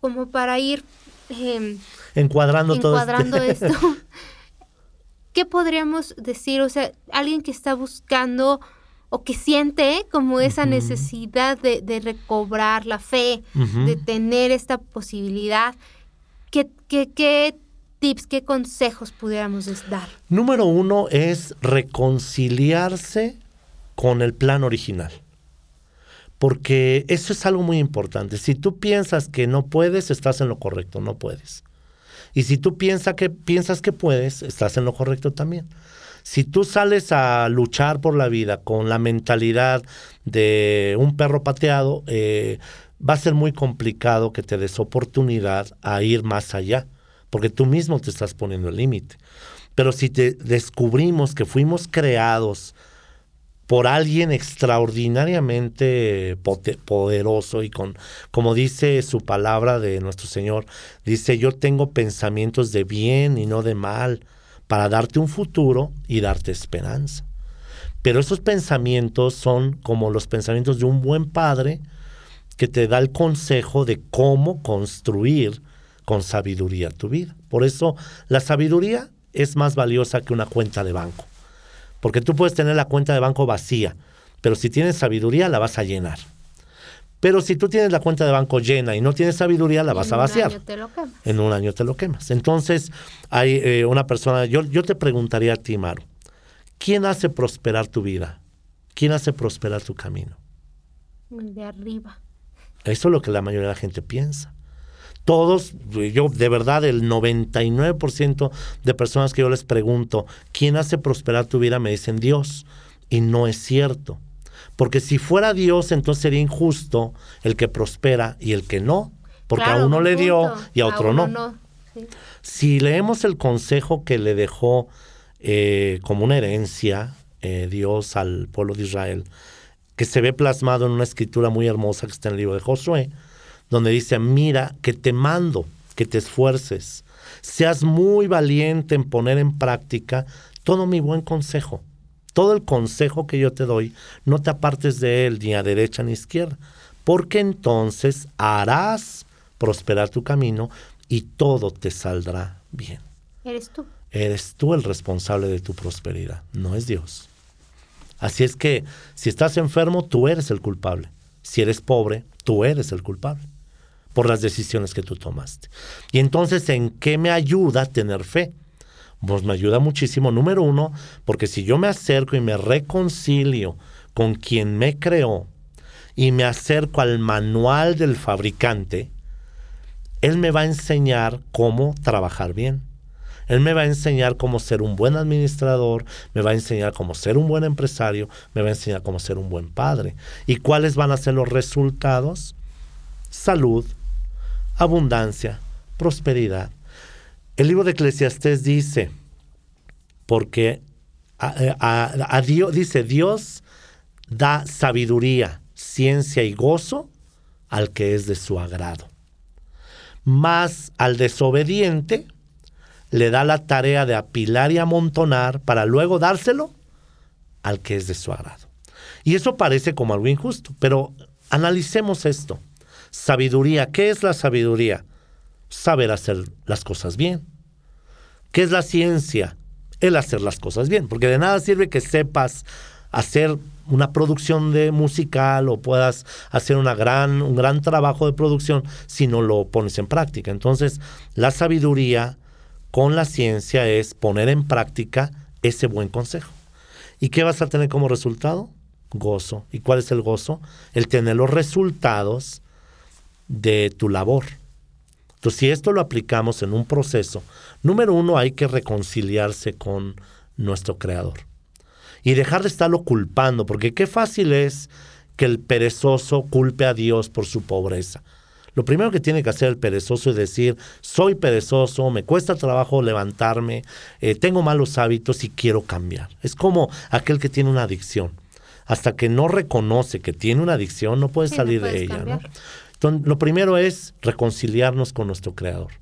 como para ir em, encuadrando, encuadrando esto, ¿qué podríamos decir? O sea, alguien que está buscando o que siente como esa necesidad de, recobrar la fe, de tener esta posibilidad, ¿qué, qué, tips, qué consejos pudiéramos dar? Número uno es reconciliarse con el plan original. Porque eso es algo muy importante. Si tú piensas que no puedes, estás en lo correcto, no puedes. Y si tú piensas que, piensas que puedes, estás en lo correcto también. Si tú sales a luchar por la vida con la mentalidad de un perro pateado, eh, va a ser muy complicado que te des oportunidad a ir más allá, porque tú mismo te estás poniendo el límite. Pero si te descubrimos que fuimos creados por alguien extraordinariamente poderoso y con, como dice su palabra de nuestro Señor, dice, yo tengo pensamientos de bien y no de mal, para darte un futuro y darte esperanza. Pero esos pensamientos son como los pensamientos de un buen padre que te da el consejo de cómo construir con sabiduría tu vida. Por eso la sabiduría es más valiosa que una cuenta de banco. Porque tú puedes tener la cuenta de banco vacía, pero si tienes sabiduría la vas a llenar. Pero si tú tienes la cuenta de banco llena y no tienes sabiduría, la vas a vaciar. En un año te lo quemas. En un año te lo quemas. Entonces, hay eh, una persona, yo, yo te preguntaría a ti, Maru, ¿quién hace prosperar tu vida? ¿Quién hace prosperar tu camino? El de arriba. Eso es lo que la mayoría de la gente piensa. Todos, yo de verdad, el 99% de personas que yo les pregunto, ¿quién hace prosperar tu vida? Me dicen Dios. Y no es cierto. Porque si fuera Dios, entonces sería injusto el que prospera y el que no. Porque a uno le dio y a otro no. Si leemos el consejo que le dejó eh, como una herencia eh, Dios al pueblo de Israel, que se ve plasmado en una escritura muy hermosa que está en el libro de Josué, donde dice, mira que te mando que te esfuerces, seas muy valiente en poner en práctica todo mi buen consejo. Todo el consejo que yo te doy, no te apartes de él ni a derecha ni a izquierda, porque entonces harás prosperar tu camino y todo te saldrá bien. Eres tú. Eres tú el responsable de tu prosperidad, no es Dios. Así es que si estás enfermo, tú eres el culpable. Si eres pobre, tú eres el culpable por las decisiones que tú tomaste. Y entonces, ¿en qué me ayuda tener fe? Pues me ayuda muchísimo, número uno, porque si yo me acerco y me reconcilio con quien me creó y me acerco al manual del fabricante, él me va a enseñar cómo trabajar bien. Él me va a enseñar cómo ser un buen administrador, me va a enseñar cómo ser un buen empresario, me va a enseñar cómo ser un buen padre. ¿Y cuáles van a ser los resultados? Salud, abundancia, prosperidad. El libro de Eclesiastés dice, porque a, Dios, dice, Dios da sabiduría, ciencia y gozo al que es de su agrado. Más al desobediente le da la tarea de apilar y amontonar para luego dárselo al que es de su agrado. Y eso parece como algo injusto, pero analicemos esto. Sabiduría, ¿qué es la sabiduría? Saber hacer las cosas bien. ¿Qué es la ciencia? El hacer las cosas bien, porque de nada sirve que sepas hacer una producción de musical o puedas hacer una gran, un gran trabajo de producción si no lo pones en práctica. Entonces, la sabiduría con la ciencia es poner en práctica ese buen consejo. ¿Y qué vas a tener como resultado? Gozo. ¿Y cuál es el gozo? El tener los resultados de tu labor. Entonces, si esto lo aplicamos en un proceso, número uno, hay que reconciliarse con nuestro Creador. Y dejar de estarlo culpando, porque qué fácil es que el perezoso culpe a Dios por su pobreza. Lo primero que tiene que hacer el perezoso es decir, soy perezoso, me cuesta trabajo levantarme, eh, tengo malos hábitos y quiero cambiar. Es como aquel que tiene una adicción. Hasta que no reconoce que tiene una adicción, no puede salir de ella. ¿no? Entonces, lo primero es reconciliarnos con nuestro Creador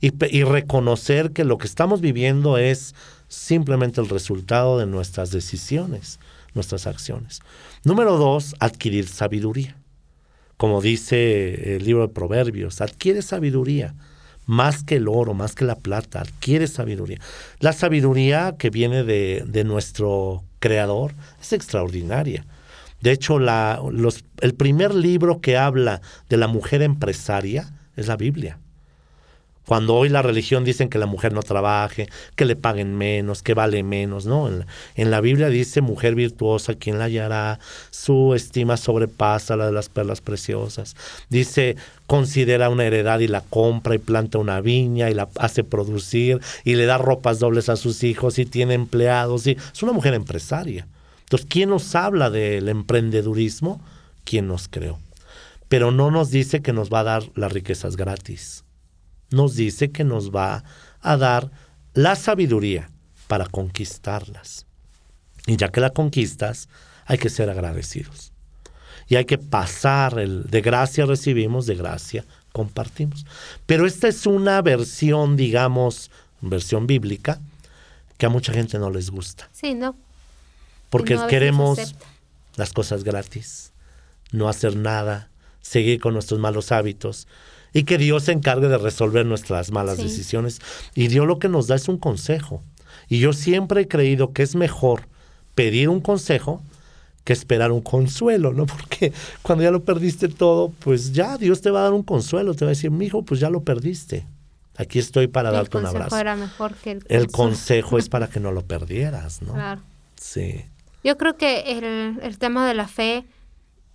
y, y reconocer que lo que estamos viviendo es simplemente el resultado de nuestras decisiones, nuestras acciones. Número dos, adquirir sabiduría como dice el libro de Proverbios, adquiere sabiduría, más que el oro, más que la plata, adquiere sabiduría. La sabiduría que viene de, nuestro Creador es extraordinaria. De hecho, la, el primer libro que habla de la mujer empresaria es la Biblia. Cuando hoy la religión dicen que la mujer no trabaje, que le paguen menos, que vale menos, ¿no? En la, en la Biblia dice mujer virtuosa, quien la hallará? Su estima sobrepasa la de las perlas preciosas. Dice, considera una heredad y la compra y planta una viña y la hace producir y le da ropas dobles a sus hijos y tiene empleados. Y es una mujer empresaria. Entonces, ¿quién nos habla del emprendedurismo? ¿Quién nos creó? Pero no nos dice que nos va a dar las riquezas gratis nos dice que nos va a dar la sabiduría para conquistarlas. Y ya que la conquistas, hay que ser agradecidos. Y hay que pasar el de gracia recibimos, de gracia compartimos. Pero esta es una versión, digamos, versión bíblica, que a mucha gente no les gusta. Sí, ¿no? Porque queremos las cosas gratis, no hacer nada, seguir con nuestros malos hábitos y que Dios se encargue de resolver nuestras malas decisiones. Y Dios lo que nos da es un consejo. Y yo siempre he creído que es mejor pedir un consejo que esperar un consuelo, ¿no? Porque cuando ya lo perdiste todo, pues ya Dios te va a dar un consuelo, te va a decir, mi hijo, pues ya lo perdiste. Aquí estoy para darte un abrazo. Era mejor que el, el consejo es para que no lo perdieras, ¿no? Claro. Sí. Yo creo que el, el tema de la fe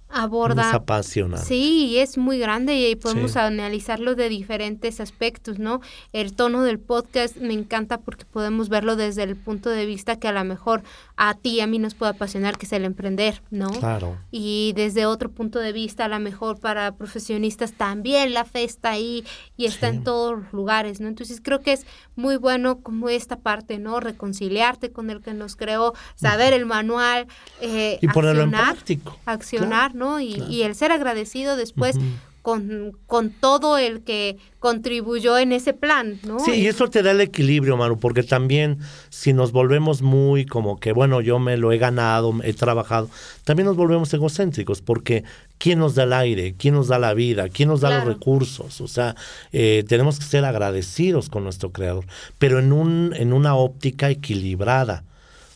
aborda. Es apasionante. Sí, es muy grande y podemos analizarlo de diferentes aspectos, ¿no? El tono del podcast me encanta porque podemos verlo desde el punto de vista que a lo mejor a ti y a mí nos puede apasionar, que es el emprender, ¿no? Claro. Y desde otro punto de vista, a lo mejor para profesionistas también la fe está ahí y está en todos los lugares, ¿no? Entonces creo que es muy bueno como esta parte, ¿no? Reconciliarte con el que nos creó, saber el manual, eh, y ponerlo en práctico. Accionar, y, el ser agradecido después con, con, todo el que contribuyó en ese plan, ¿no? Sí, y eso te da el equilibrio, Manu, porque también si nos volvemos muy como que, bueno, yo me lo he ganado, he trabajado, también nos volvemos egocéntricos, porque ¿quién nos da el aire? ¿Quién nos da la vida? ¿Quién nos da los recursos? O sea, eh, tenemos que ser agradecidos con nuestro creador, pero en, un, en una óptica equilibrada.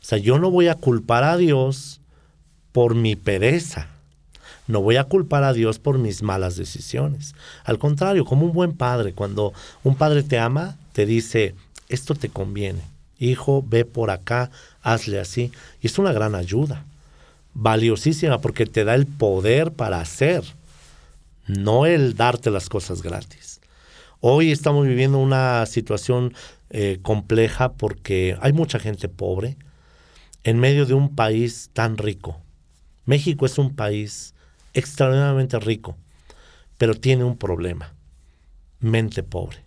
O sea, yo no voy a culpar a Dios por mi pereza no voy a culpar a Dios por mis malas decisiones. Al contrario, como un buen padre, cuando un padre te ama, te dice, esto te conviene. Hijo, ve por acá, hazle así. Y es una gran ayuda, valiosísima, porque te da el poder para hacer, no el darte las cosas gratis. Hoy estamos viviendo una situación eh, compleja porque hay mucha gente pobre en medio de un país tan rico. México es un país extraordinariamente rico, pero tiene un problema, mente pobre.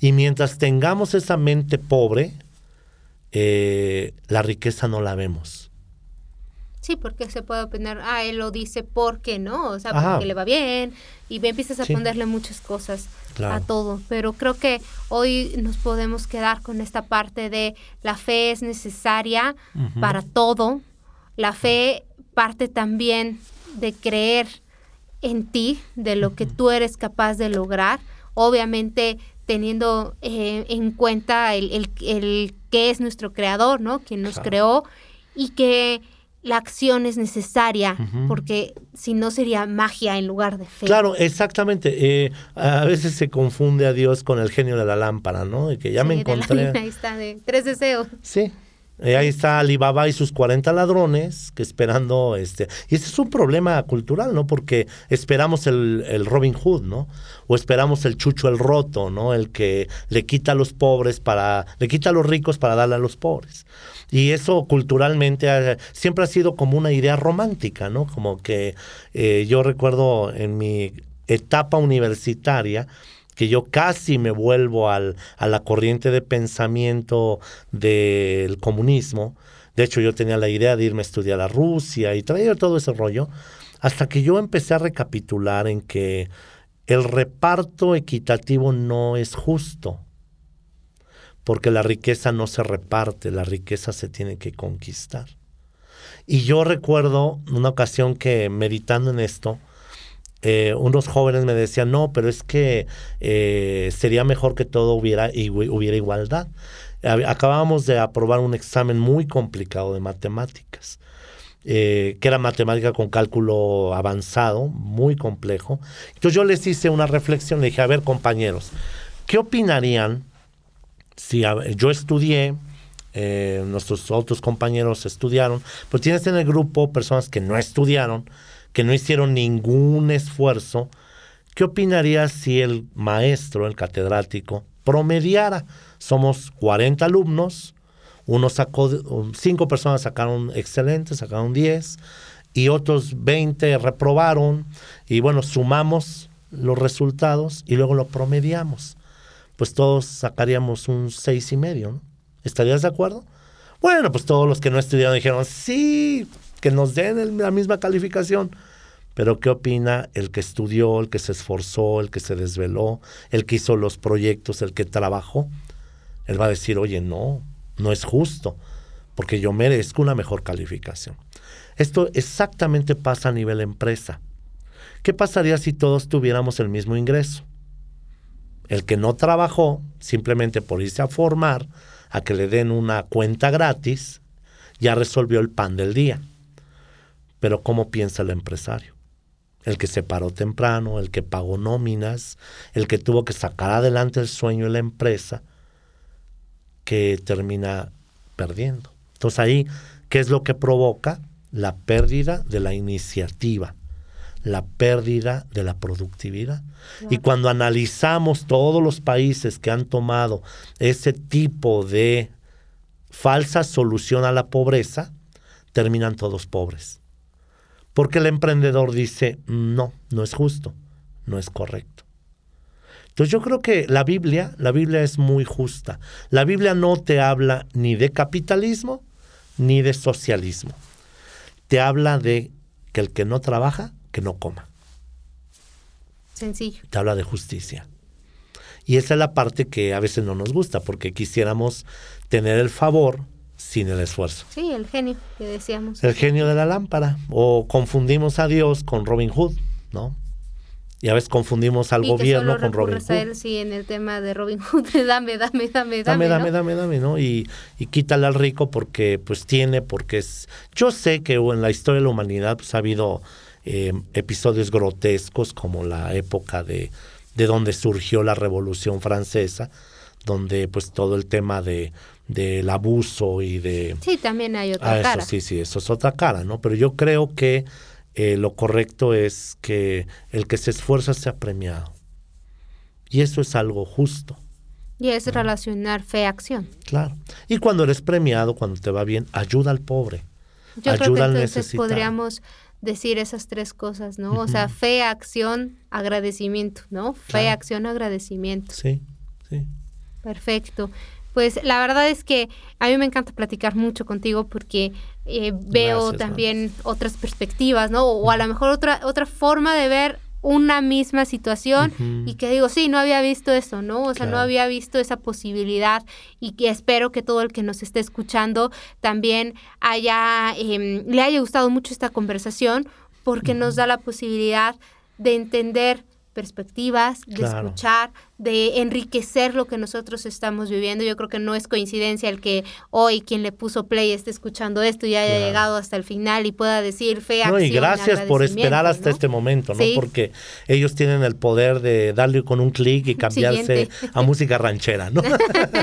Y mientras tengamos esa mente pobre, eh, la riqueza no la vemos. Sí, porque se puede opinar, ah, él lo dice porque no, o sea, porque le va bien, y empiezas a ponerle muchas cosas a todo. Pero creo que hoy nos podemos quedar con esta parte de la fe es necesaria para todo. La fe parte también de creer en ti, de lo que tú eres capaz de lograr, obviamente teniendo eh, en cuenta el, el, que es nuestro creador, ¿no? Quien nos creó y que la acción es necesaria, porque si no sería magia en lugar de fe. Claro, exactamente. Eh, a veces se confunde a Dios con el genio de la lámpara, ¿no? De que ya me encontré. ahí está, de tres deseos. Sí, eh, ahí está Alibaba y sus 40 ladrones que esperando este. Y ese es un problema cultural, ¿no? Porque esperamos el, el, Robin Hood, ¿no? O esperamos el Chucho el Roto, ¿no? El que le quita a los pobres para. le quita a los ricos para darle a los pobres. Y eso culturalmente siempre ha sido como una idea romántica, ¿no? Como que eh, yo recuerdo en mi etapa universitaria que yo casi me vuelvo al, a la corriente de pensamiento del comunismo. De hecho, yo tenía la idea de irme a estudiar a Rusia y traer todo ese rollo, hasta que yo empecé a recapitular en que el reparto equitativo no es justo, porque la riqueza no se reparte, la riqueza se tiene que conquistar. Y yo recuerdo una ocasión que meditando en esto, eh, unos jóvenes me decían, no, pero es que eh, sería mejor que todo hubiera, hubiera igualdad. Acabábamos de aprobar un examen muy complicado de matemáticas, eh, que era matemática con cálculo avanzado, muy complejo. Entonces yo les hice una reflexión, le dije, a ver compañeros, ¿Qué opinarían si yo estudié, nuestros otros compañeros estudiaron, pues tienes en el grupo personas que no estudiaron, que no hicieron ningún esfuerzo, ¿qué opinarías si el maestro, el catedrático, promediara? Somos 40 alumnos, uno sacó, cinco personas sacaron excelentes, sacaron 10, y otros 20 reprobaron, y bueno, sumamos los resultados y luego lo promediamos. Pues todos sacaríamos un seis y medio, ¿no? ¿Estarías de acuerdo? Bueno, pues todos los que no estudiaron dijeron, sí, que nos den la misma calificación. Pero ¿qué opina el que estudió, el que se esforzó, el que se desveló, el que hizo los proyectos, el que trabajó? Él va a decir, oye, no, no es justo, porque yo merezco una mejor calificación. Esto exactamente pasa a nivel empresa. ¿Qué pasaría si todos tuviéramos el mismo ingreso? El que no trabajó, simplemente por irse a formar, a que le den una cuenta gratis, ya resolvió el pan del día. Pero ¿cómo piensa el empresario? El que se paró temprano, el que pagó nóminas, el que tuvo que sacar adelante el sueño de la empresa, que termina perdiendo. Entonces ahí, ¿qué es lo que provoca? La pérdida de la iniciativa, la pérdida de la productividad. Y cuando analizamos todos los países que han tomado ese tipo de falsa solución a la pobreza, terminan todos pobres. Porque el emprendedor dice, no, no es justo, no es correcto. Entonces yo creo que la Biblia, la Biblia es muy justa. La Biblia no te habla ni de capitalismo ni de socialismo. Te habla de que el que no trabaja que no coma. Sencillo. Te habla de justicia. Y esa es la parte que a veces no nos gusta, porque quisiéramos tener el favor sin el esfuerzo. Sí, el genio que decíamos. El genio de la lámpara. O confundimos a Dios con Robin Hood, ¿no? Y a veces confundimos al gobierno con Robin Hood. A él, sí, en el tema de Robin Hood, dame, dame, dame, dame. Dame, dame, dame, dame, ¿no? Y, y quítale al rico porque pues tiene, porque es... Yo sé que en la historia de la humanidad pues ha habido eh, episodios grotescos como la época de, de donde surgió la Revolución Francesa, donde pues todo el tema de del abuso y de... Sí, también hay otra ah, cara. sí, sí, eso es otra cara, ¿no? Pero yo creo que eh, lo correcto es que el que se esfuerza sea premiado. Y eso es algo justo. Y es relacionar fe-acción. Claro. Y cuando eres premiado, cuando te va bien, ayuda al pobre. Yo ayuda creo que entonces podríamos decir esas tres cosas, ¿no? O sea, fe, acción, agradecimiento, ¿no? Fe, acción, agradecimiento. Sí, sí. Perfecto. Pues la verdad es que a mí me encanta platicar mucho contigo porque eh, veo también otras perspectivas, ¿no? O a lo mejor otra, otra forma de ver una misma situación y que digo, sí, no había visto eso, ¿no? O sea, no había visto esa posibilidad y que espero que todo el que nos esté escuchando también haya, em, le haya gustado mucho esta conversación porque nos da la posibilidad de entender perspectivas, de escuchar, de enriquecer lo que nosotros estamos viviendo. Yo creo que no es coincidencia el que hoy quien le puso play esté escuchando esto y haya llegado hasta el final y pueda decir fe, no, y gracias por esperar hasta este momento, ¿no? Porque ellos tienen el poder de darle con un clic y cambiarse a música ranchera, ¿no?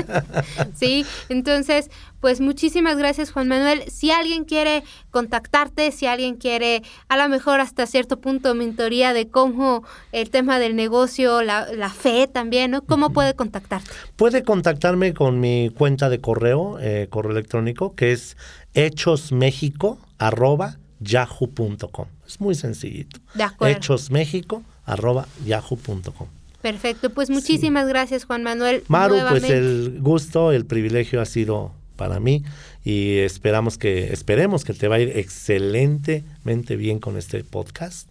sí, entonces, pues muchísimas gracias Juan Manuel. Si alguien quiere contactarte, si alguien quiere a lo mejor hasta cierto punto mentoría de cómo el tema del negocio, la, la fe también, ¿no? ¿Cómo puede contactarte? Puede contactarme con mi cuenta de correo, eh, correo electrónico, que es hechosmexico.yahoo.com. Es muy sencillito. De acuerdo. hechosmexico.yahoo.com. Perfecto, pues muchísimas gracias Juan Manuel. Maru, pues el gusto, el privilegio ha sido para mí y esperamos que esperemos que te va a ir excelentemente bien con este podcast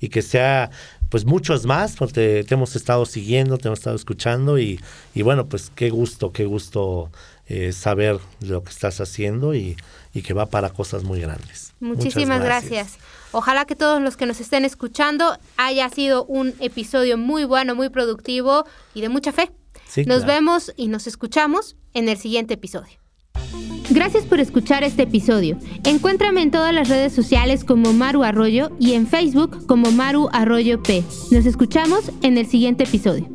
y que sea pues muchos más porque te hemos estado siguiendo, te hemos estado escuchando y, y bueno, pues qué gusto, qué gusto eh, saber lo que estás haciendo y, y, que va para cosas muy grandes. Muchísimas gracias. Ojalá que todos los que nos estén escuchando haya sido un episodio muy bueno, muy productivo y de mucha fe. nos vemos y nos escuchamos en el siguiente episodio. Gracias por escuchar este episodio. Encuéntrame en todas las redes sociales como Maru Arroyo y en Facebook como Maru Arroyo P. Nos escuchamos en el siguiente episodio.